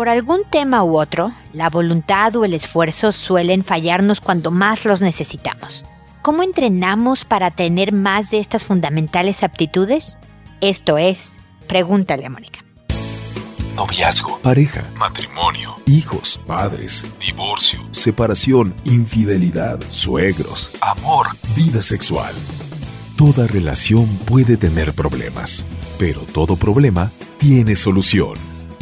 Por algún tema u otro, la voluntad o el esfuerzo suelen fallarnos cuando más los necesitamos. ¿Cómo entrenamos para tener más de estas fundamentales aptitudes? Esto es, pregúntale a Mónica. Noviazgo, pareja, matrimonio, hijos, padres, divorcio, separación, infidelidad, suegros, amor, vida sexual. Toda relación puede tener problemas, pero todo problema tiene solución.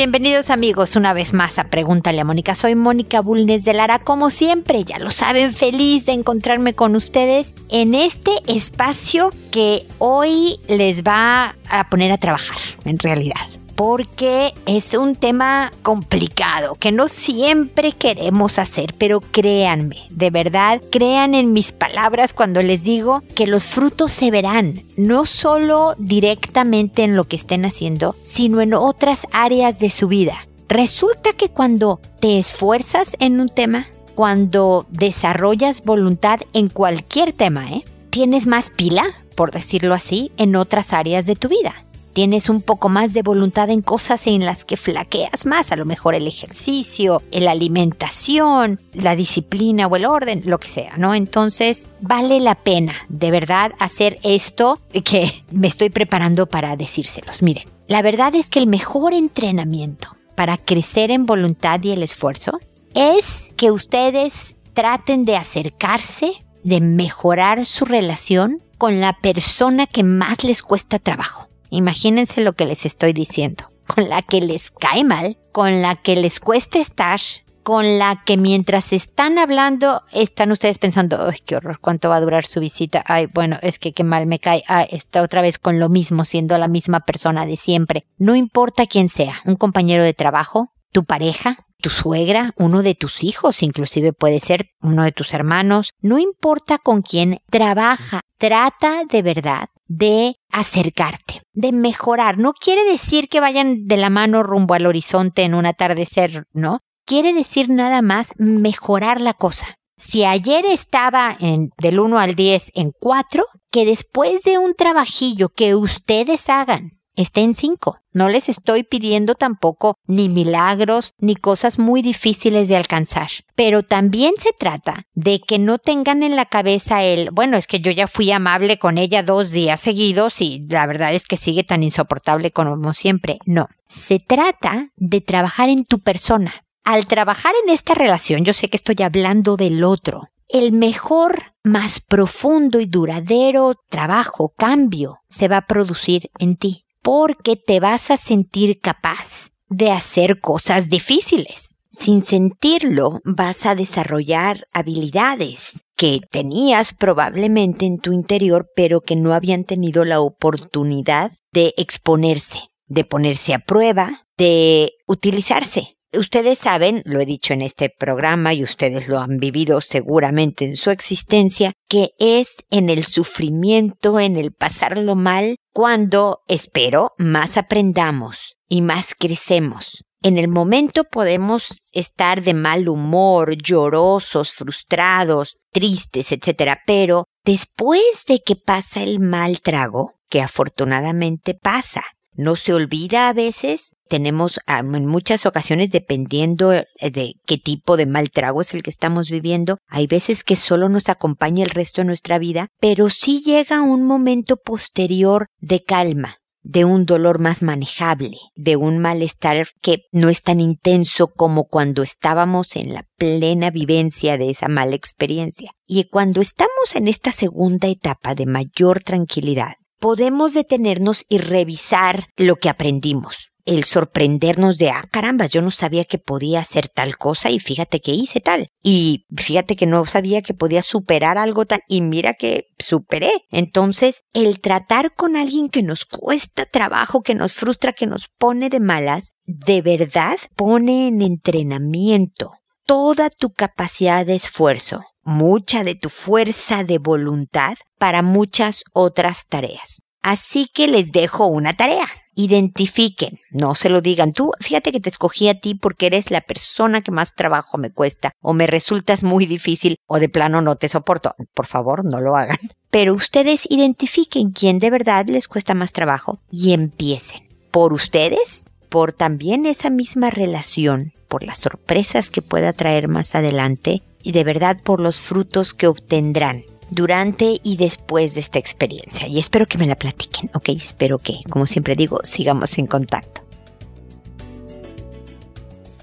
Bienvenidos amigos una vez más a Pregúntale a Mónica. Soy Mónica Bulnes de Lara. Como siempre, ya lo saben, feliz de encontrarme con ustedes en este espacio que hoy les va a poner a trabajar, en realidad porque es un tema complicado que no siempre queremos hacer, pero créanme, de verdad, crean en mis palabras cuando les digo que los frutos se verán, no solo directamente en lo que estén haciendo, sino en otras áreas de su vida. Resulta que cuando te esfuerzas en un tema, cuando desarrollas voluntad en cualquier tema, ¿eh? tienes más pila, por decirlo así, en otras áreas de tu vida tienes un poco más de voluntad en cosas en las que flaqueas más, a lo mejor el ejercicio, la alimentación, la disciplina o el orden, lo que sea, ¿no? Entonces, vale la pena de verdad hacer esto que me estoy preparando para decírselos. Miren, la verdad es que el mejor entrenamiento para crecer en voluntad y el esfuerzo es que ustedes traten de acercarse, de mejorar su relación con la persona que más les cuesta trabajo. Imagínense lo que les estoy diciendo. Con la que les cae mal, con la que les cuesta estar, con la que mientras están hablando están ustedes pensando, ¡ay, qué horror! ¿Cuánto va a durar su visita? Ay, bueno, es que qué mal me cae. Ay, está otra vez con lo mismo, siendo la misma persona de siempre. No importa quién sea, un compañero de trabajo, tu pareja, tu suegra, uno de tus hijos, inclusive puede ser uno de tus hermanos, no importa con quién trabaja, trata de verdad de acercarte, de mejorar. No quiere decir que vayan de la mano rumbo al horizonte en un atardecer, ¿no? Quiere decir nada más mejorar la cosa. Si ayer estaba en del 1 al 10 en 4, que después de un trabajillo que ustedes hagan esté en cinco. No les estoy pidiendo tampoco ni milagros ni cosas muy difíciles de alcanzar. Pero también se trata de que no tengan en la cabeza el, bueno, es que yo ya fui amable con ella dos días seguidos y la verdad es que sigue tan insoportable como siempre. No, se trata de trabajar en tu persona. Al trabajar en esta relación, yo sé que estoy hablando del otro, el mejor, más profundo y duradero trabajo, cambio, se va a producir en ti porque te vas a sentir capaz de hacer cosas difíciles. Sin sentirlo, vas a desarrollar habilidades que tenías probablemente en tu interior, pero que no habían tenido la oportunidad de exponerse, de ponerse a prueba, de utilizarse. Ustedes saben, lo he dicho en este programa y ustedes lo han vivido seguramente en su existencia, que es en el sufrimiento, en el pasarlo mal, cuando, espero, más aprendamos y más crecemos. En el momento podemos estar de mal humor, llorosos, frustrados, tristes, etc. Pero después de que pasa el mal trago, que afortunadamente pasa, no se olvida a veces, tenemos en muchas ocasiones dependiendo eh, de qué tipo de mal trago es el que estamos viviendo, hay veces que solo nos acompaña el resto de nuestra vida, pero sí llega un momento posterior de calma, de un dolor más manejable, de un malestar que no es tan intenso como cuando estábamos en la plena vivencia de esa mala experiencia. Y cuando estamos en esta segunda etapa de mayor tranquilidad, podemos detenernos y revisar lo que aprendimos. El sorprendernos de, ah, caramba, yo no sabía que podía hacer tal cosa y fíjate que hice tal. Y fíjate que no sabía que podía superar algo tal y mira que superé. Entonces, el tratar con alguien que nos cuesta trabajo, que nos frustra, que nos pone de malas, de verdad pone en entrenamiento toda tu capacidad de esfuerzo mucha de tu fuerza de voluntad para muchas otras tareas. Así que les dejo una tarea identifiquen, no se lo digan. Tú, fíjate que te escogí a ti porque eres la persona que más trabajo me cuesta o me resultas muy difícil o de plano no te soporto. Por favor, no lo hagan. Pero ustedes identifiquen quién de verdad les cuesta más trabajo y empiecen. Por ustedes, por también esa misma relación, por las sorpresas que pueda traer más adelante y de verdad por los frutos que obtendrán durante y después de esta experiencia. Y espero que me la platiquen, ¿ok? Espero que, como siempre digo, sigamos en contacto.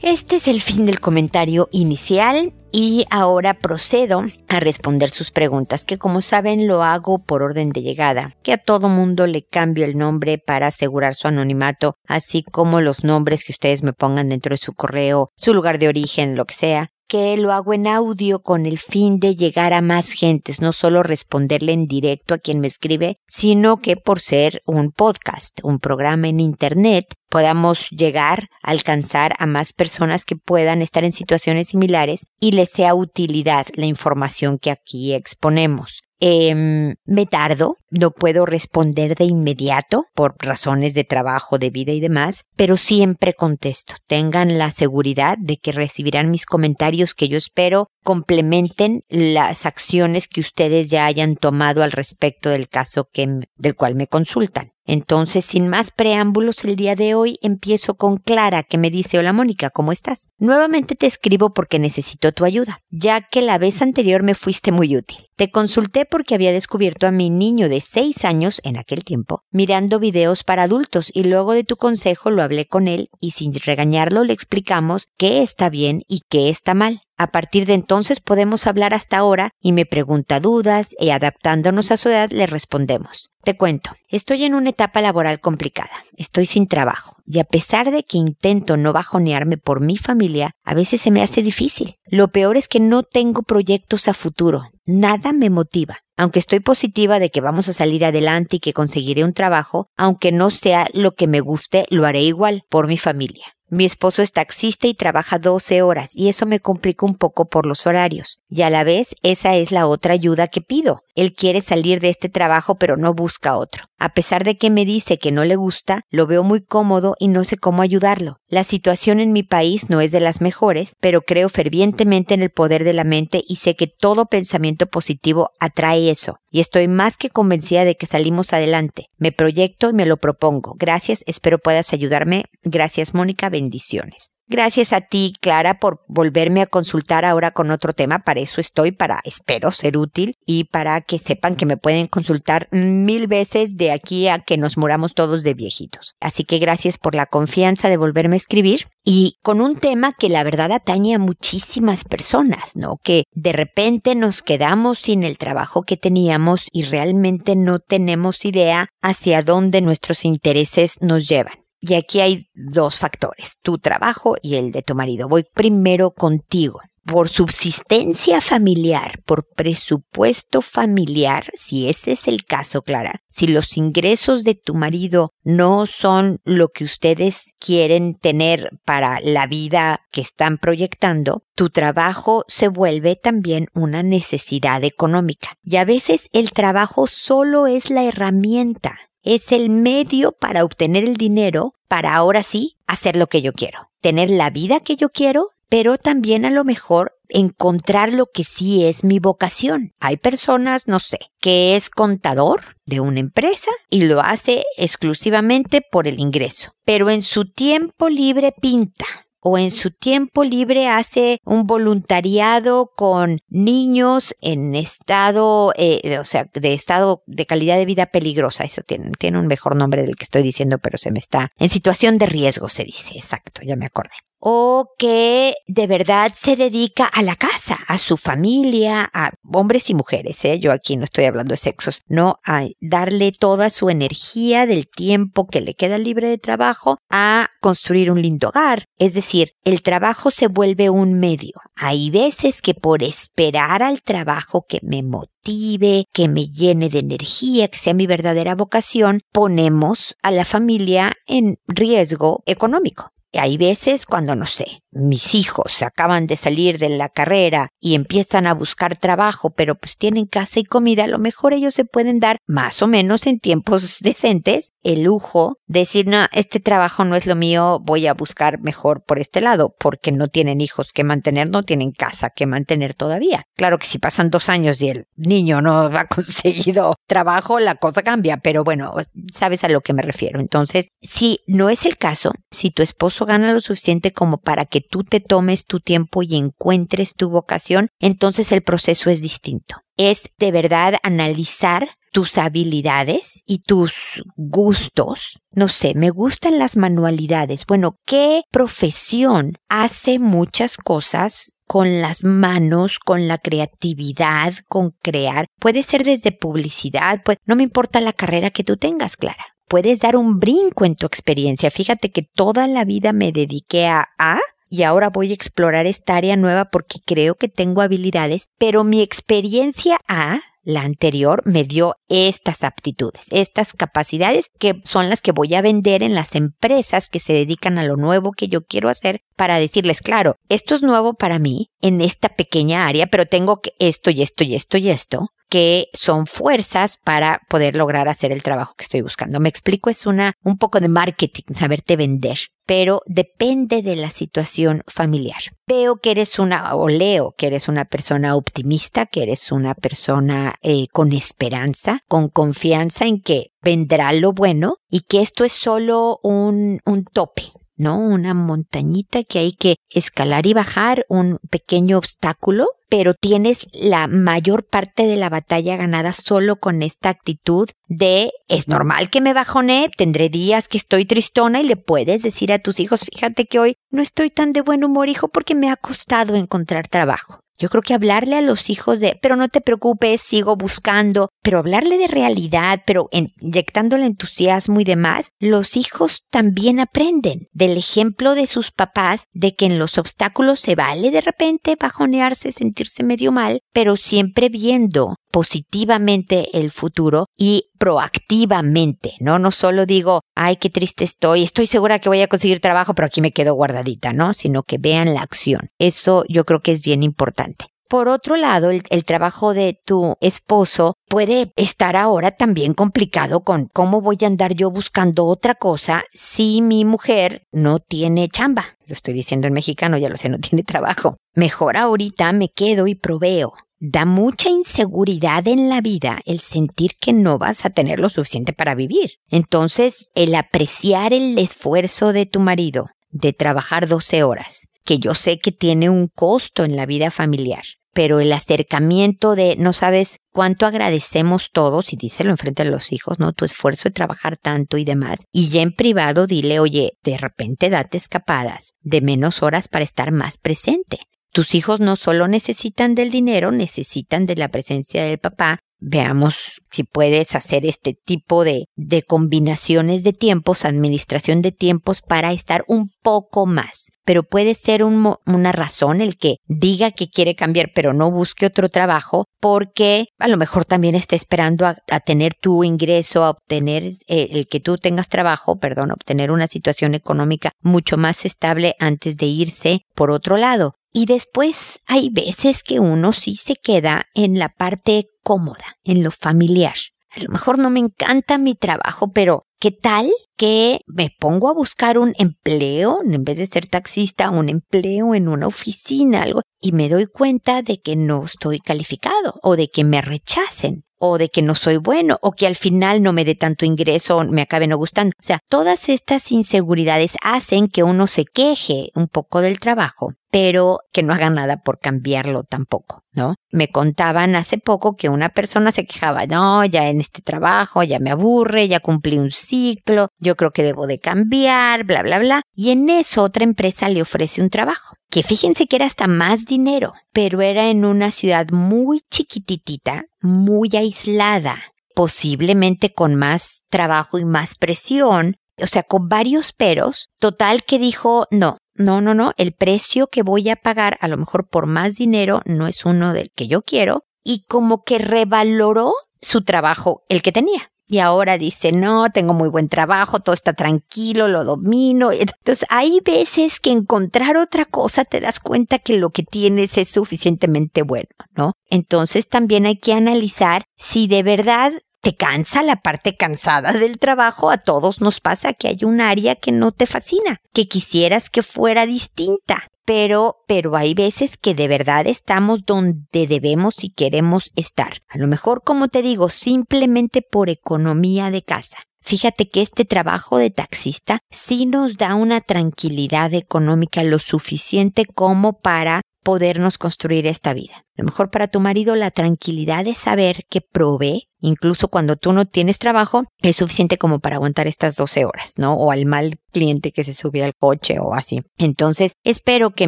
Este es el fin del comentario inicial y ahora procedo a responder sus preguntas, que como saben lo hago por orden de llegada, que a todo mundo le cambio el nombre para asegurar su anonimato, así como los nombres que ustedes me pongan dentro de su correo, su lugar de origen, lo que sea, que lo hago en audio con el fin de llegar a más gentes, no solo responderle en directo a quien me escribe, sino que por ser un podcast, un programa en Internet, podamos llegar a alcanzar a más personas que puedan estar en situaciones similares y les sea utilidad la información que aquí exponemos. Eh, me tardo, no puedo responder de inmediato por razones de trabajo, de vida y demás, pero siempre contesto. Tengan la seguridad de que recibirán mis comentarios que yo espero complementen las acciones que ustedes ya hayan tomado al respecto del caso que, del cual me consultan. Entonces, sin más preámbulos, el día de hoy empiezo con Clara, que me dice, hola Mónica, ¿cómo estás? Nuevamente te escribo porque necesito tu ayuda, ya que la vez anterior me fuiste muy útil. Te consulté porque había descubierto a mi niño de 6 años, en aquel tiempo, mirando videos para adultos y luego de tu consejo lo hablé con él y sin regañarlo le explicamos qué está bien y qué está mal. A partir de entonces podemos hablar hasta ahora y me pregunta dudas y adaptándonos a su edad le respondemos. Te cuento, estoy en una etapa laboral complicada, estoy sin trabajo y a pesar de que intento no bajonearme por mi familia, a veces se me hace difícil. Lo peor es que no tengo proyectos a futuro, nada me motiva. Aunque estoy positiva de que vamos a salir adelante y que conseguiré un trabajo, aunque no sea lo que me guste, lo haré igual por mi familia. Mi esposo es taxista y trabaja 12 horas y eso me complica un poco por los horarios. Y a la vez esa es la otra ayuda que pido. Él quiere salir de este trabajo pero no busca otro. A pesar de que me dice que no le gusta, lo veo muy cómodo y no sé cómo ayudarlo. La situación en mi país no es de las mejores, pero creo fervientemente en el poder de la mente y sé que todo pensamiento positivo atrae eso. Y estoy más que convencida de que salimos adelante. Me proyecto y me lo propongo. Gracias, espero puedas ayudarme. Gracias, Mónica, bendiciones. Gracias a ti, Clara, por volverme a consultar ahora con otro tema. Para eso estoy, para, espero, ser útil y para que sepan que me pueden consultar mil veces de aquí a que nos muramos todos de viejitos. Así que gracias por la confianza de volverme a escribir y con un tema que la verdad atañe a muchísimas personas, ¿no? Que de repente nos quedamos sin el trabajo que teníamos y realmente no tenemos idea hacia dónde nuestros intereses nos llevan. Y aquí hay dos factores, tu trabajo y el de tu marido. Voy primero contigo. Por subsistencia familiar, por presupuesto familiar, si ese es el caso, Clara, si los ingresos de tu marido no son lo que ustedes quieren tener para la vida que están proyectando, tu trabajo se vuelve también una necesidad económica. Y a veces el trabajo solo es la herramienta es el medio para obtener el dinero para ahora sí hacer lo que yo quiero, tener la vida que yo quiero, pero también a lo mejor encontrar lo que sí es mi vocación. Hay personas, no sé, que es contador de una empresa y lo hace exclusivamente por el ingreso, pero en su tiempo libre pinta, o en su tiempo libre hace un voluntariado con niños en estado, eh, o sea, de estado de calidad de vida peligrosa. Eso tiene, tiene un mejor nombre del que estoy diciendo, pero se me está. En situación de riesgo se dice, exacto, ya me acordé o que de verdad se dedica a la casa, a su familia, a hombres y mujeres, ¿eh? yo aquí no estoy hablando de sexos, no, a darle toda su energía del tiempo que le queda libre de trabajo a construir un lindo hogar. Es decir, el trabajo se vuelve un medio. Hay veces que por esperar al trabajo que me motive, que me llene de energía, que sea mi verdadera vocación, ponemos a la familia en riesgo económico. Hay veces cuando, no sé, mis hijos acaban de salir de la carrera y empiezan a buscar trabajo, pero pues tienen casa y comida, a lo mejor ellos se pueden dar más o menos en tiempos decentes el lujo de decir, no, este trabajo no es lo mío, voy a buscar mejor por este lado, porque no tienen hijos que mantener, no tienen casa que mantener todavía. Claro que si pasan dos años y el niño no ha conseguido trabajo, la cosa cambia, pero bueno, sabes a lo que me refiero. Entonces, si no es el caso, si tu esposo gana lo suficiente como para que tú te tomes tu tiempo y encuentres tu vocación, entonces el proceso es distinto. Es de verdad analizar tus habilidades y tus gustos. No sé, me gustan las manualidades. Bueno, ¿qué profesión hace muchas cosas con las manos, con la creatividad, con crear? Puede ser desde publicidad, pues no me importa la carrera que tú tengas, Clara. Puedes dar un brinco en tu experiencia. Fíjate que toda la vida me dediqué a A y ahora voy a explorar esta área nueva porque creo que tengo habilidades, pero mi experiencia A la anterior me dio estas aptitudes, estas capacidades que son las que voy a vender en las empresas que se dedican a lo nuevo que yo quiero hacer para decirles, claro, esto es nuevo para mí en esta pequeña área, pero tengo que esto y esto y esto y esto que son fuerzas para poder lograr hacer el trabajo que estoy buscando. Me explico, es una, un poco de marketing, saberte vender, pero depende de la situación familiar. Veo que eres una, o leo que eres una persona optimista, que eres una persona eh, con esperanza, con confianza en que vendrá lo bueno y que esto es solo un, un tope, ¿no? Una montañita que hay que escalar y bajar, un pequeño obstáculo, pero tienes la mayor parte de la batalla ganada solo con esta actitud de es normal que me bajone, tendré días que estoy tristona y le puedes decir a tus hijos, fíjate que hoy no estoy tan de buen humor, hijo, porque me ha costado encontrar trabajo. Yo creo que hablarle a los hijos de, pero no te preocupes, sigo buscando, pero hablarle de realidad, pero inyectándole entusiasmo y demás, los hijos también aprenden del ejemplo de sus papás de que en los obstáculos se vale de repente bajonearse, sentirse medio mal, pero siempre viendo positivamente el futuro y proactivamente, ¿no? No solo digo, ay, qué triste estoy, estoy segura que voy a conseguir trabajo, pero aquí me quedo guardadita, ¿no? Sino que vean la acción. Eso yo creo que es bien importante. Por otro lado, el, el, trabajo de tu esposo puede estar ahora también complicado con cómo voy a andar yo buscando otra cosa si mi mujer no tiene chamba. Lo estoy diciendo en mexicano, ya lo sé, no tiene trabajo. Mejor ahorita me quedo y proveo. Da mucha inseguridad en la vida el sentir que no vas a tener lo suficiente para vivir. Entonces, el apreciar el esfuerzo de tu marido de trabajar 12 horas, que yo sé que tiene un costo en la vida familiar, pero el acercamiento de no sabes cuánto agradecemos todos, y díselo enfrente de los hijos, ¿no? Tu esfuerzo de trabajar tanto y demás. Y ya en privado dile, oye, de repente date escapadas de menos horas para estar más presente. Tus hijos no solo necesitan del dinero, necesitan de la presencia del papá. Veamos si puedes hacer este tipo de, de combinaciones de tiempos, administración de tiempos para estar un poco más. Pero puede ser una razón el que diga que quiere cambiar pero no busque otro trabajo porque a lo mejor también está esperando a, tener tu ingreso, a obtener eh, el que tú tengas trabajo, perdón, obtener una situación económica mucho más estable antes de irse por otro lado. Y después hay veces que uno sí se queda en la parte cómoda, en lo familiar. A lo mejor no me encanta mi trabajo, pero ¿qué tal que me pongo a buscar un empleo, en vez de ser taxista, un empleo en una oficina, algo, y me doy cuenta de que no estoy calificado o de que me rechacen? o de que no soy bueno o que al final no me dé tanto ingreso me acabe no gustando. O sea, todas estas inseguridades hacen que uno se queje un poco del trabajo, pero que no haga nada por cambiarlo tampoco, ¿no? Me contaban hace poco que una persona se quejaba, no, ya en este trabajo ya me aburre, ya cumplí un ciclo, yo creo que debo de cambiar, bla, bla, bla. Y en eso otra empresa le ofrece un trabajo que fíjense que era hasta más dinero, pero era en una ciudad muy chiquititita, muy aislada, posiblemente con más trabajo y más presión, o sea, con varios peros, total que dijo, no, no, no, no, el precio que voy a pagar a lo mejor por más dinero no es uno del que yo quiero, y como que revaloró su trabajo, el que tenía. y ahora dice, no, tengo muy buen trabajo, todo está tranquilo, lo domino. Entonces hay veces que encontrar otra cosa te das cuenta que lo que tienes es suficientemente bueno, ¿no? Entonces también hay que analizar si de verdad te cansa la parte cansada del trabajo. A todos nos pasa que hay un área que no te fascina, que quisieras que fuera distinta. Pero, pero hay veces que de verdad estamos donde debemos y queremos estar. A lo mejor, como te digo, simplemente por economía de casa. Fíjate que este trabajo de taxista sí nos da una tranquilidad económica lo suficiente como para podernos construir esta vida. A lo mejor para tu marido la tranquilidad de saber que provee, incluso cuando tú no tienes trabajo, es suficiente como para aguantar estas 12 horas, ¿no? O al mal cliente que se sube al coche o así. Entonces, espero que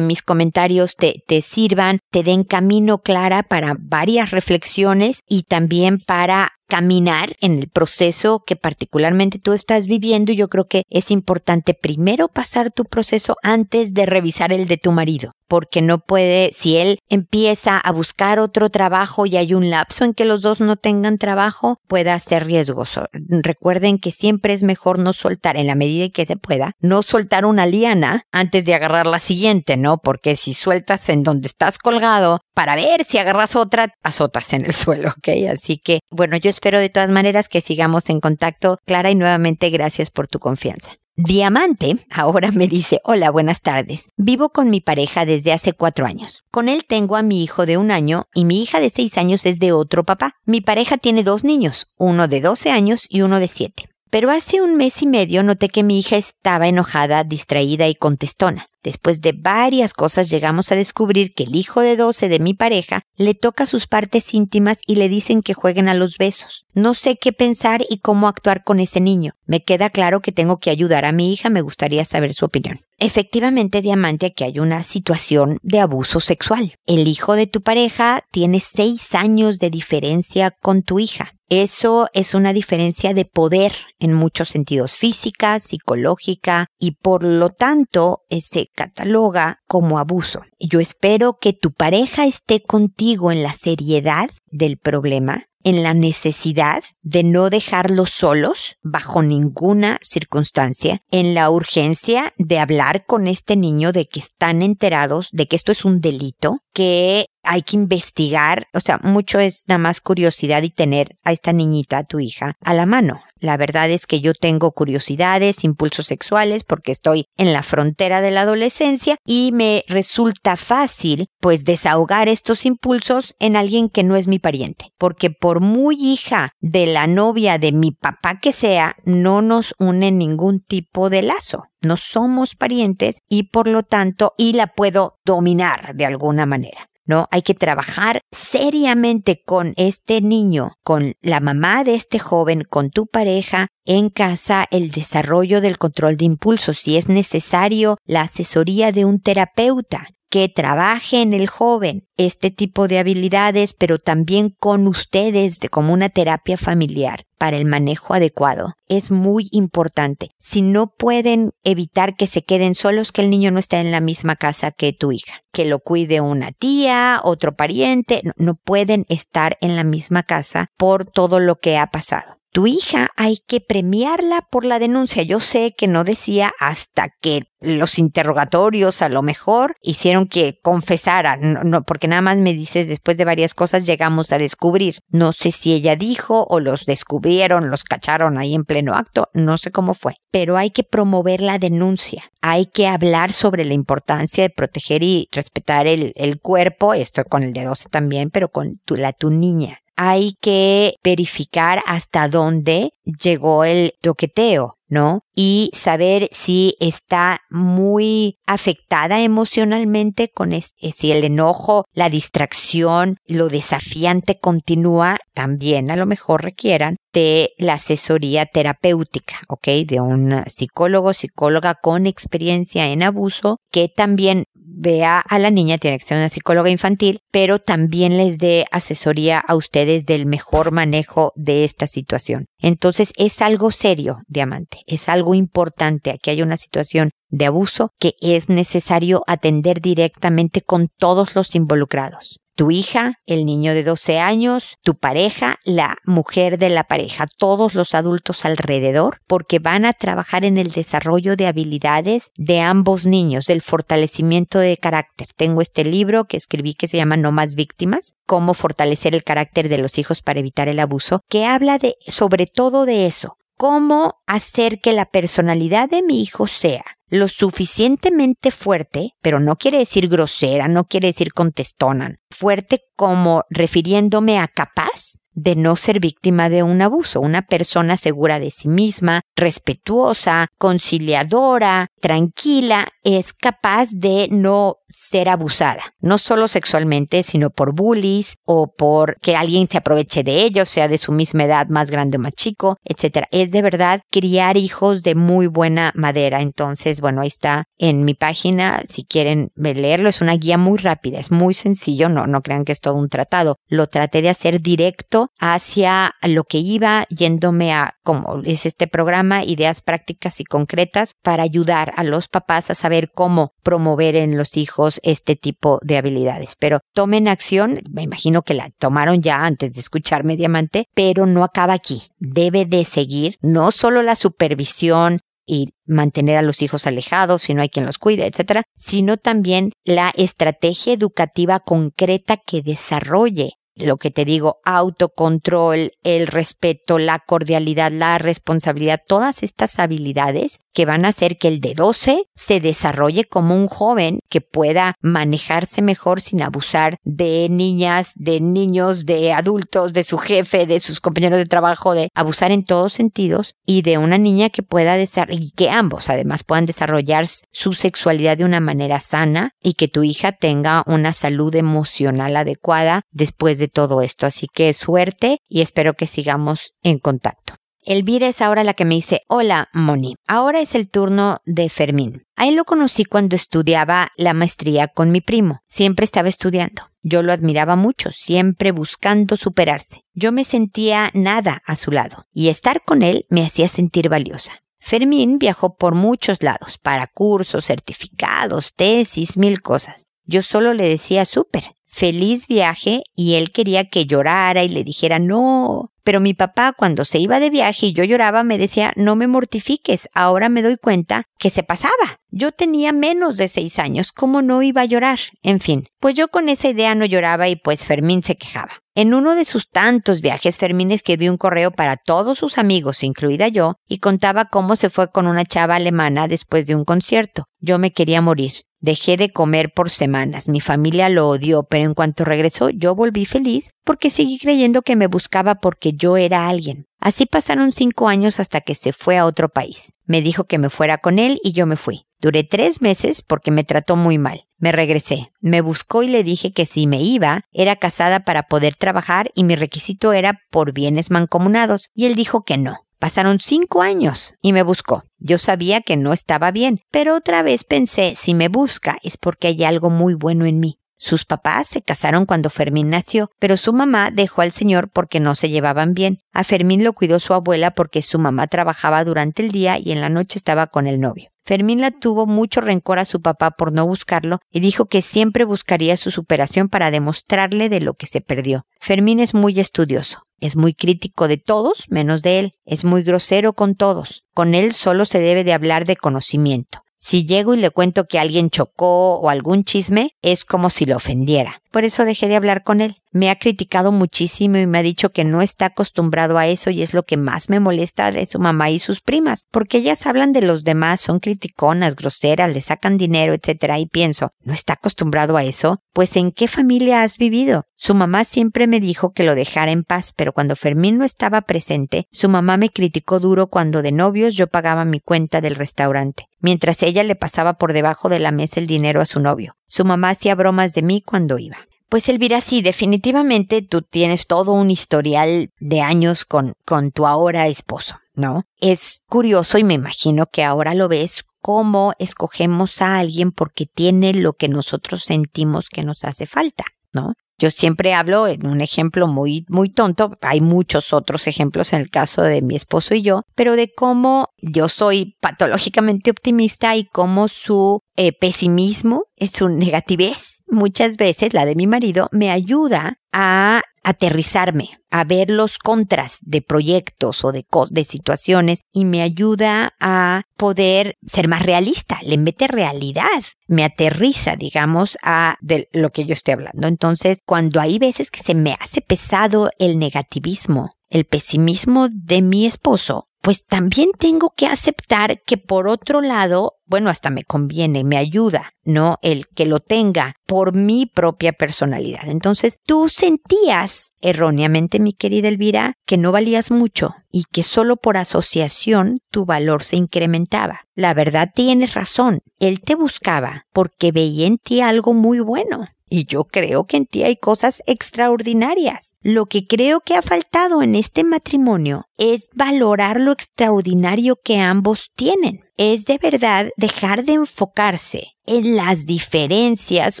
mis comentarios te, te sirvan, te den camino clara para varias reflexiones y también para caminar en el proceso que particularmente tú estás viviendo. Yo creo que es importante primero pasar tu proceso antes de revisar el de tu marido, porque no puede, si él empieza a buscar otro trabajo y hay un lapso en que los dos no tengan trabajo, pueda ser riesgoso. Recuerden que siempre es mejor no soltar, en la medida que se pueda, no soltar una liana antes de agarrar la siguiente, ¿no? Porque si sueltas en donde estás colgado para ver si agarras otra, azotas en el suelo, ¿ok? Así que, bueno, yo espero de todas maneras que sigamos en contacto. Clara, y nuevamente gracias por tu confianza. Diamante ahora me dice, hola, buenas tardes. Vivo con mi pareja desde hace cuatro años. Con él tengo a mi hijo de un año y mi hija de seis años es de otro papá. Mi pareja tiene dos niños, uno de doce años y uno de siete. Pero hace un mes y medio noté que mi hija estaba enojada, distraída y contestona. Después de varias cosas llegamos a descubrir que el hijo de 12 de mi pareja le toca sus partes íntimas y le dicen que jueguen a los besos. No sé qué pensar y cómo actuar con ese niño. Me queda claro que tengo que ayudar a mi hija, me gustaría saber su opinión. Efectivamente, Diamante, aquí hay una situación de abuso sexual. El hijo de tu pareja tiene seis años de diferencia con tu hija. Eso es una diferencia de poder en muchos sentidos, física, psicológica, y por lo tanto se cataloga como abuso. Yo espero que tu pareja esté contigo en la seriedad del problema, en la necesidad de no dejarlos solos bajo ninguna circunstancia, en la urgencia de hablar con este niño de que están enterados de que esto es un delito, que hay que investigar, o sea, mucho es nada más curiosidad y tener a esta niñita, a tu hija, a la mano. La verdad es que yo tengo curiosidades, impulsos sexuales porque estoy en la frontera de la adolescencia y me resulta fácil pues desahogar estos impulsos en alguien que no es mi pariente. Porque por muy hija de la novia de mi papá que sea, no nos une ningún tipo de lazo. No somos parientes y por lo tanto, y la puedo dominar de alguna manera. ¿No? Hay que trabajar seriamente con este niño, con la mamá de este joven, con tu pareja, en casa el desarrollo del control de impulsos, si es necesario la asesoría de un terapeuta que trabaje en el joven este tipo de habilidades, pero también con ustedes de, como una terapia familiar para el manejo adecuado. Es muy importante. Si no pueden evitar que se queden solos, que el niño no esté en la misma casa que tu hija, que lo cuide una tía, otro pariente, no pueden estar en la misma casa por todo lo que ha pasado tu hija hay que premiarla por la denuncia. Yo sé que no decía hasta que los interrogatorios a lo mejor hicieron que confesara, no, porque nada más me dices después de varias cosas llegamos a descubrir. No sé si ella dijo o los descubrieron, los cacharon ahí en pleno acto, no sé cómo fue, pero hay que promover la denuncia. Hay que hablar sobre la importancia de proteger y respetar el, el cuerpo, esto con el de 12 también, pero con tu, la tu niña hay que verificar hasta dónde llegó el toqueteo, ¿no? Y saber si está muy afectada emocionalmente con si el enojo, la distracción, lo desafiante continúa, también a lo mejor requieran de la asesoría terapéutica, ¿ok? De un psicólogo, psicóloga con experiencia en abuso que también vea a la niña, tiene que ser una psicóloga infantil, pero también les dé asesoría a ustedes del mejor manejo de esta situación. Entonces es algo serio, diamante, es algo importante. Aquí hay una situación de abuso que es necesario atender directamente con todos los involucrados tu hija, el niño de 12 años, tu pareja, la mujer de la pareja, todos los adultos alrededor, porque van a trabajar en el desarrollo de habilidades de ambos niños, del fortalecimiento de carácter. Tengo este libro que escribí que se llama No más víctimas, cómo fortalecer el carácter de los hijos para evitar el abuso, que habla de sobre todo de eso, cómo hacer que la personalidad de mi hijo sea lo suficientemente fuerte, pero no quiere decir grosera, no quiere decir contestona, fuerte como refiriéndome a capaz de no ser víctima de un abuso, una persona segura de sí misma, respetuosa, conciliadora, tranquila, es capaz de no ser abusada, no solo sexualmente, sino por bullies o por que alguien se aproveche de ellos, sea de su misma edad, más grande o más chico, etc. Es de verdad criar hijos de muy buena madera. Entonces, bueno, ahí está en mi página, si quieren leerlo, es una guía muy rápida, es muy sencillo, no, no crean que es todo un tratado. Lo traté de hacer directo hacia lo que iba yéndome a, como es este programa, ideas prácticas y concretas para ayudar a los papás a saber cómo promover en los hijos este tipo de habilidades. Pero tomen acción, me imagino que la tomaron ya antes de escucharme Diamante, pero no acaba aquí. Debe de seguir no solo la supervisión, y mantener a los hijos alejados si no hay quien los cuide, etcétera, sino también la estrategia educativa concreta que desarrolle lo que te digo, autocontrol, el respeto, la cordialidad, la responsabilidad, todas estas habilidades que van a hacer que el de 12 se desarrolle como un joven que pueda manejarse mejor sin abusar de niñas, de niños, de adultos, de su jefe, de sus compañeros de trabajo, de abusar en todos sentidos y de una niña que pueda desarrollar, y que ambos además puedan desarrollar su sexualidad de una manera sana y que tu hija tenga una salud emocional adecuada después de todo esto. Así que suerte y espero que sigamos en contacto. Elvira es ahora la que me dice, hola, Moni. Ahora es el turno de Fermín. A él lo conocí cuando estudiaba la maestría con mi primo. Siempre estaba estudiando. Yo lo admiraba mucho, siempre buscando superarse. Yo me sentía nada a su lado y estar con él me hacía sentir valiosa. Fermín viajó por muchos lados, para cursos, certificados, tesis, mil cosas. Yo solo le decía súper, feliz viaje y él quería que llorara y le dijera no. Pero mi papá cuando se iba de viaje y yo lloraba me decía no me mortifiques, ahora me doy cuenta que se pasaba. Yo tenía menos de seis años, ¿cómo no iba a llorar? En fin, pues yo con esa idea no lloraba y pues Fermín se quejaba. En uno de sus tantos viajes, Fermín escribió un correo para todos sus amigos, incluida yo, y contaba cómo se fue con una chava alemana después de un concierto. Yo me quería morir. Dejé de comer por semanas. Mi familia lo odió, pero en cuanto regresó yo volví feliz porque seguí creyendo que me buscaba porque yo era alguien. Así pasaron cinco años hasta que se fue a otro país. Me dijo que me fuera con él y yo me fui. Duré tres meses porque me trató muy mal. Me regresé. Me buscó y le dije que si me iba, era casada para poder trabajar y mi requisito era por bienes mancomunados, y él dijo que no. Pasaron cinco años y me buscó. Yo sabía que no estaba bien, pero otra vez pensé, si me busca es porque hay algo muy bueno en mí. Sus papás se casaron cuando Fermín nació, pero su mamá dejó al señor porque no se llevaban bien. A Fermín lo cuidó su abuela porque su mamá trabajaba durante el día y en la noche estaba con el novio. Fermín la tuvo mucho rencor a su papá por no buscarlo y dijo que siempre buscaría su superación para demostrarle de lo que se perdió. Fermín es muy estudioso. Es muy crítico de todos menos de él. Es muy grosero con todos. Con él solo se debe de hablar de conocimiento. Si llego y le cuento que alguien chocó o algún chisme, es como si lo ofendiera. Por eso dejé de hablar con él. Me ha criticado muchísimo y me ha dicho que no está acostumbrado a eso y es lo que más me molesta de su mamá y sus primas, porque ellas hablan de los demás, son criticonas, groseras, le sacan dinero, etcétera, y pienso, ¿no está acostumbrado a eso? Pues ¿en qué familia has vivido? Su mamá siempre me dijo que lo dejara en paz, pero cuando Fermín no estaba presente, su mamá me criticó duro cuando de novios yo pagaba mi cuenta del restaurante, mientras ella le pasaba por debajo de la mesa el dinero a su novio. Su mamá hacía bromas de mí cuando iba. Pues Elvira, sí, definitivamente tú tienes todo un historial de años con, con tu ahora esposo, ¿no? Es curioso y me imagino que ahora lo ves cómo escogemos a alguien porque tiene lo que nosotros sentimos que nos hace falta, ¿no? Yo siempre hablo en un ejemplo muy, muy tonto, hay muchos otros ejemplos en el caso de mi esposo y yo, pero de cómo yo soy patológicamente optimista y cómo su eh, pesimismo, su negativez, muchas veces la de mi marido me ayuda a aterrizarme, a ver los contras de proyectos o de, de situaciones y me ayuda a poder ser más realista, le mete realidad, me aterriza, digamos, a de lo que yo estoy hablando. Entonces, cuando hay veces que se me hace pesado el negativismo, el pesimismo de mi esposo, pues también tengo que aceptar que por otro lado, bueno, hasta me conviene, me ayuda, ¿no? El que lo tenga por mi propia personalidad. Entonces, tú sentías erróneamente, mi querida Elvira, que no valías mucho y que solo por asociación tu valor se incrementaba. La verdad tienes razón, él te buscaba porque veía en ti algo muy bueno. Y yo creo que en ti hay cosas extraordinarias. Lo que creo que ha faltado en este matrimonio es valorar lo extraordinario que ambos tienen. Es de verdad dejar de enfocarse en las diferencias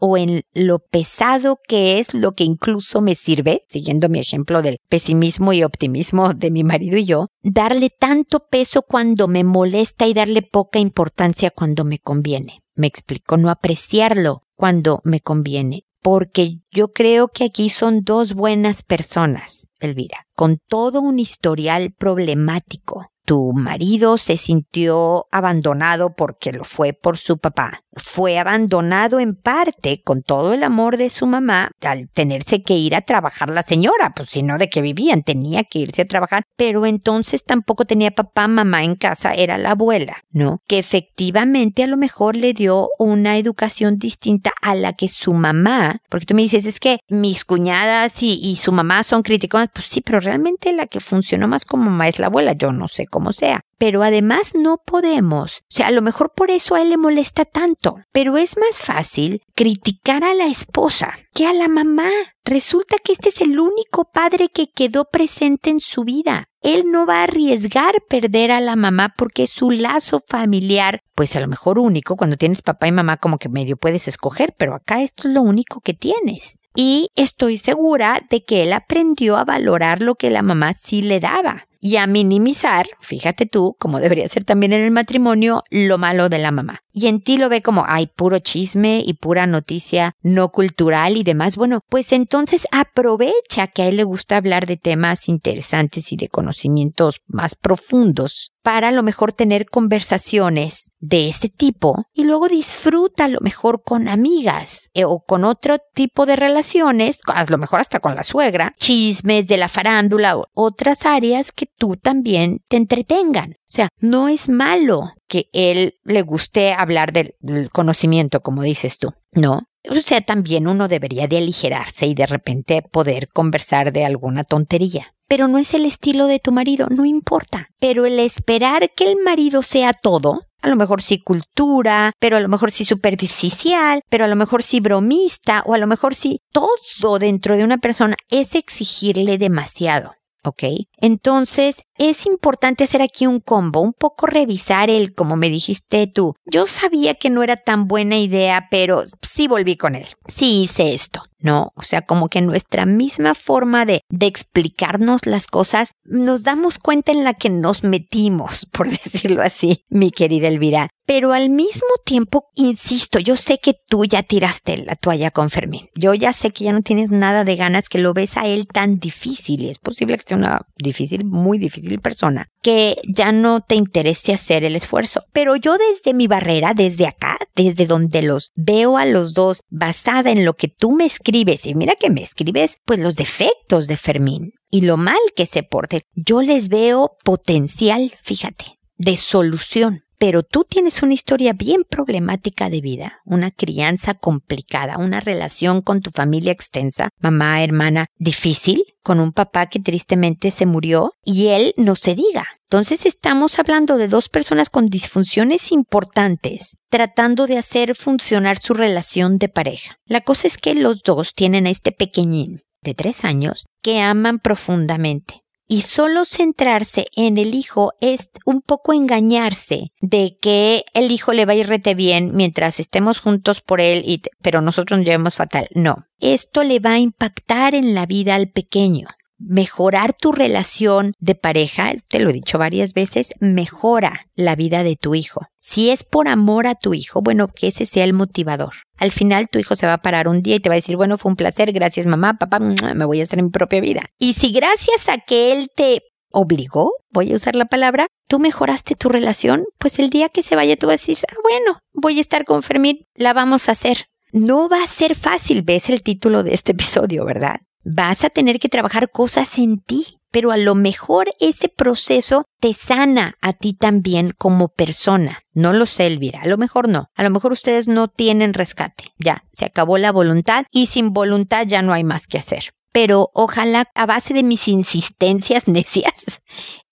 o en lo pesado que es lo que incluso me sirve, siguiendo mi ejemplo del pesimismo y optimismo de mi marido y yo, darle tanto peso cuando me molesta y darle poca importancia cuando me conviene. Me explico, no apreciarlo cuando me conviene, porque yo creo que aquí son dos buenas personas, Elvira, con todo un historial problemático. Tu marido se sintió abandonado porque lo fue por su papá fue abandonado en parte con todo el amor de su mamá al tenerse que ir a trabajar la señora, pues si no de qué vivían, tenía que irse a trabajar, pero entonces tampoco tenía papá, mamá en casa, era la abuela, ¿no? Que efectivamente a lo mejor le dio una educación distinta a la que su mamá, porque tú me dices, es que mis cuñadas y, y su mamá son criticonas, pues sí, pero realmente la que funcionó más como mamá es la abuela, yo no sé cómo sea, pero además no podemos, o sea, a lo mejor por eso a él le molesta tanto, pero es más fácil criticar a la esposa que a la mamá. Resulta que este es el único padre que quedó presente en su vida. Él no va a arriesgar perder a la mamá porque su lazo familiar, pues a lo mejor único, cuando tienes papá y mamá como que medio puedes escoger, pero acá esto es lo único que tienes. Y estoy segura de que él aprendió a valorar lo que la mamá sí le daba y a minimizar, fíjate tú, como debería ser también en el matrimonio, lo malo de la mamá. Y en ti lo ve como, hay puro chisme y pura noticia no cultural y demás. Bueno, pues entonces aprovecha que a él le gusta hablar de temas interesantes y de conocimientos más profundos para a lo mejor tener conversaciones de este tipo y luego disfruta a lo mejor con amigas eh, o con otro tipo de relaciones, a lo mejor hasta con la suegra, chismes de la farándula o otras áreas que tú también te entretengan. Sea, no es malo que él le guste hablar del, conocimiento, como dices tú, ¿no? O sea, también uno debería de aligerarse y de repente poder conversar de alguna tontería pero no es el estilo de tu marido, no importa. Pero el esperar que el marido sea todo, a lo mejor sí cultura, pero a lo mejor sí superficial, pero a lo mejor sí bromista, o a lo mejor sí todo dentro de una persona, es exigirle demasiado. ¿Ok? Entonces, es importante hacer aquí un combo, un poco revisar el, como me dijiste tú, yo sabía que no era tan buena idea, pero sí volví con él, sí hice esto, ¿no? O sea, como que nuestra misma forma de, de explicarnos las cosas, nos damos cuenta en la que nos metimos, por decirlo así, mi querida Elvira. Pero al mismo tiempo, insisto, yo sé que tú ya tiraste la toalla con Fermín. Yo ya sé que ya no tienes nada de ganas, que lo ves a él tan difícil y es posible que sea una difícil, muy difícil persona, que ya no te interese hacer el esfuerzo. Pero yo desde mi barrera, desde acá, desde donde los veo a los dos, basada en lo que tú me escribes, y mira que me escribes, pues los defectos de Fermín y lo mal que se porte, yo les veo potencial, fíjate, de solución pero tú tienes una historia bien problemática de vida, una crianza complicada, una relación con tu familia extensa, mamá, hermana, difícil, con un papá que tristemente se murió y él no se diga. Entonces estamos hablando de dos personas con disfunciones importantes, tratando de hacer funcionar su relación de pareja. La cosa es que los dos tienen a este pequeñín de tres años que aman profundamente y solo centrarse en el hijo es un poco engañarse de que el hijo le va a ir rete bien mientras estemos juntos por él, y pero nosotros nos llevemos fatal. No, esto le va a impactar en la vida al pequeño. Mejorar tu relación de pareja, te lo he dicho varias veces, mejora la vida de tu hijo. Si es por amor a tu hijo, bueno, que ese sea el motivador. Al final tu hijo se va a parar un día y te va a decir, bueno, fue un placer, gracias mamá, papá, me voy a hacer mi propia vida. Y si gracias a que él te obligó, voy a usar la palabra, tú mejoraste tu relación, pues el día que se vaya tú vas a decir, ah, bueno, voy a estar con Fermín, la vamos a hacer. No va a ser fácil, ves el título de este episodio, ¿verdad? Vas a tener que trabajar cosas en ti, pero a lo mejor ese proceso te sana a ti también como persona. No lo sé, Elvira, a lo mejor no. A lo mejor ustedes no tienen rescate. Ya, se acabó la voluntad y sin voluntad ya no hay más que hacer pero ojalá a base de mis insistencias necias,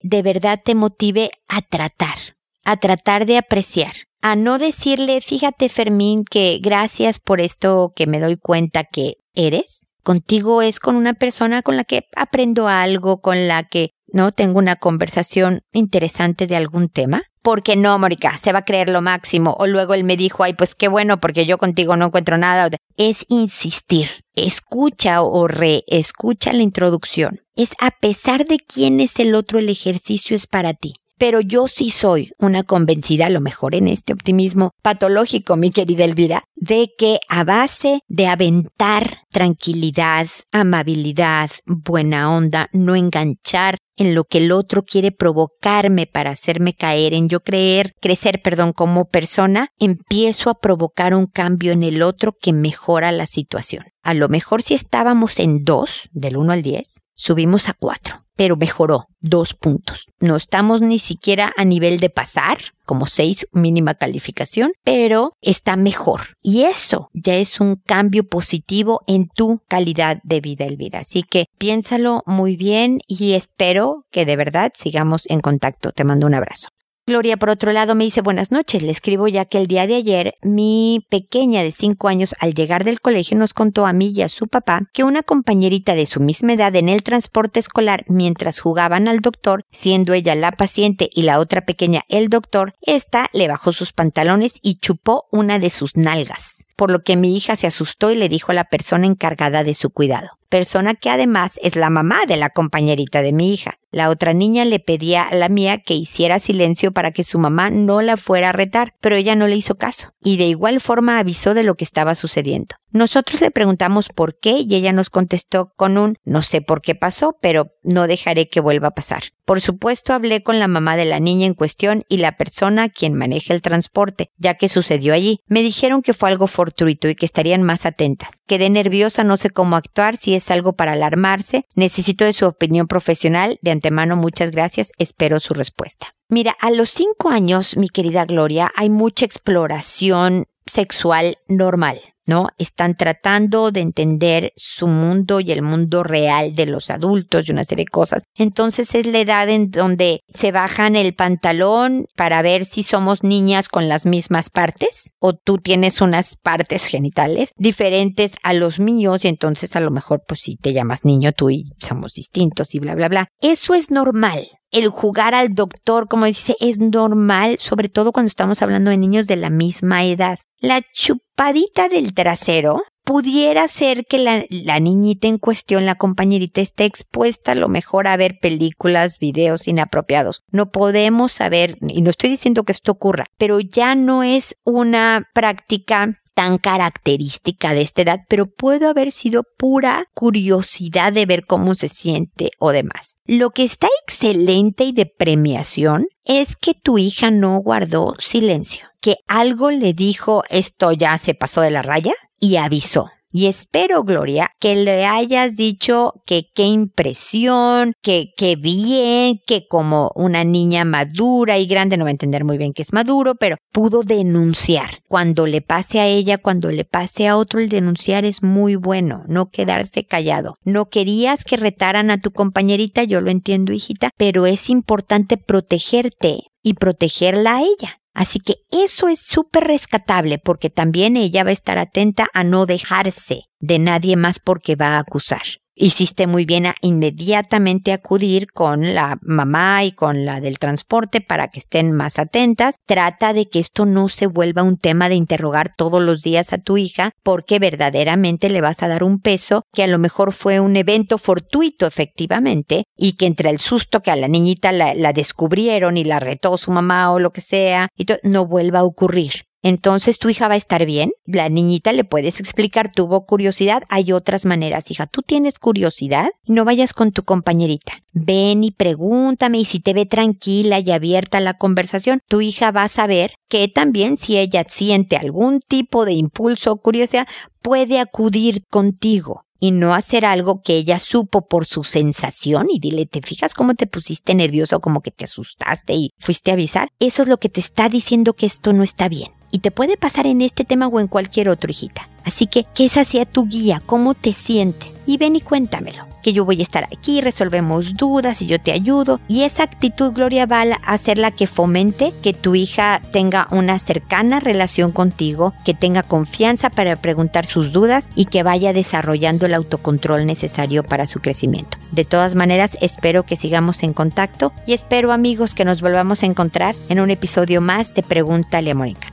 de verdad te motive a tratar, a tratar de apreciar, a no decirle, fíjate Fermín, que gracias por esto que me doy cuenta que eres. Contigo es con una persona con la que aprendo algo, con la que no tengo una conversación interesante de algún tema porque no, Mónica, se va a creer lo máximo. O luego él me dijo, ay, pues qué bueno, porque yo contigo no encuentro nada. Es insistir. Escucha o reescucha la introducción. Es a pesar de quién es el otro, el ejercicio es para ti. Pero yo sí soy una convencida, a lo mejor en este optimismo patológico, mi querida Elvira, de que a base de aventar tranquilidad, amabilidad, buena onda, no enganchar en lo que el otro quiere provocarme para hacerme caer, en yo creer, crecer, perdón, como persona, empiezo a provocar un cambio en el otro que mejora la situación. A lo mejor si estábamos en dos, del 1 al 10, subimos a 4, pero mejoró dos puntos. No estamos ni siquiera a nivel de pasar, como 6 mínima calificación, pero está mejor. Y eso ya es un cambio positivo en tu calidad de vida, Elvira. Así que piénsalo muy bien y espero que de verdad sigamos en contacto. Te mando un abrazo. Gloria, por otro lado, me dice buenas noches. Le escribo ya que el día de ayer mi pequeña de cinco años al llegar del colegio nos contó a mí y a su papá que una compañerita de su misma edad en el transporte escolar mientras jugaban al doctor, siendo ella la paciente y la otra pequeña el doctor, esta le bajó sus pantalones y chupó una de sus nalgas por lo que mi hija se asustó y le dijo a la persona encargada de su cuidado, persona que además es la mamá de la compañerita de mi hija. La otra niña le pedía a la mía que hiciera silencio para que su mamá no la fuera a retar, pero ella no le hizo caso, y de igual forma avisó de lo que estaba sucediendo. Nosotros le preguntamos por qué y ella nos contestó con un no sé por qué pasó, pero no dejaré que vuelva a pasar. Por supuesto hablé con la mamá de la niña en cuestión y la persona quien maneja el transporte, ya que sucedió allí. Me dijeron que fue algo fortuito y que estarían más atentas. Quedé nerviosa, no sé cómo actuar, si es algo para alarmarse. Necesito de su opinión profesional. De antemano, muchas gracias. Espero su respuesta. Mira, a los cinco años, mi querida Gloria, hay mucha exploración sexual normal. ¿No? Están tratando de entender su mundo y el mundo real de los adultos y una serie de cosas. Entonces es la edad en donde se bajan el pantalón para ver si somos niñas con las mismas partes o tú tienes unas partes genitales diferentes a los míos y entonces a lo mejor pues si te llamas niño tú y somos distintos y bla bla bla. Eso es normal el jugar al doctor, como dice, es normal, sobre todo cuando estamos hablando de niños de la misma edad la chupadita del trasero pudiera ser que la, niñita en cuestión, la compañerita, esté expuesta a lo mejor a ver películas, videos inapropiados. No podemos saber, y no estoy diciendo que esto ocurra, pero ya no es una práctica característica de esta edad, pero puede haber sido pura curiosidad de ver cómo se siente o demás. Lo que está excelente y de premiación es que tu hija no guardó silencio, que algo le dijo esto ya se pasó de la raya y avisó. Y espero, Gloria, que le hayas dicho que qué impresión, que qué bien, que como una niña madura y grande, no va a entender muy bien que es maduro, pero pudo denunciar. Cuando le pase a ella, cuando le pase a otro, el denunciar es muy bueno, no quedarse callado. No querías que retaran a tu compañerita, yo lo entiendo, hijita, pero es importante protegerte y protegerla a ella. Así que eso es súper rescatable porque también ella va a estar atenta a no dejarse de nadie más porque va a acusar. Hiciste muy bien a inmediatamente acudir con la mamá y con la del transporte para que estén más atentas. Trata de que esto no se vuelva un tema de interrogar todos los días a tu hija porque verdaderamente le vas a dar un peso que a lo mejor fue un evento fortuito efectivamente y que entre el susto que a la niñita la, la descubrieron y la retó su mamá o lo que sea, y no vuelva a ocurrir. Entonces tu hija va a estar bien. La niñita le puedes explicar, tuvo curiosidad. Hay otras maneras, hija. Tú tienes curiosidad no vayas con tu compañerita. Ven y pregúntame y si te ve tranquila y abierta la conversación, tu hija va a saber que también si ella siente algún tipo de impulso o curiosidad, puede acudir contigo y no hacer algo que ella supo por su sensación y dile, ¿te fijas cómo te pusiste nervioso, como que te asustaste y fuiste a avisar? Eso es lo que te está diciendo que esto no está bien. Y te puede pasar en este tema o en cualquier otro, hijita. Así que que esa sea tu guía, cómo te sientes. Y ven y cuéntamelo. Que yo voy a estar aquí, resolvemos dudas y yo te ayudo. Y esa actitud, Gloria, va a ser la que fomente que tu hija tenga una cercana relación contigo, que tenga confianza para preguntar sus dudas y que vaya desarrollando el autocontrol necesario para su crecimiento. De todas maneras, espero que sigamos en contacto y espero, amigos, que nos volvamos a encontrar en un episodio más de Pregúntale a Mónica.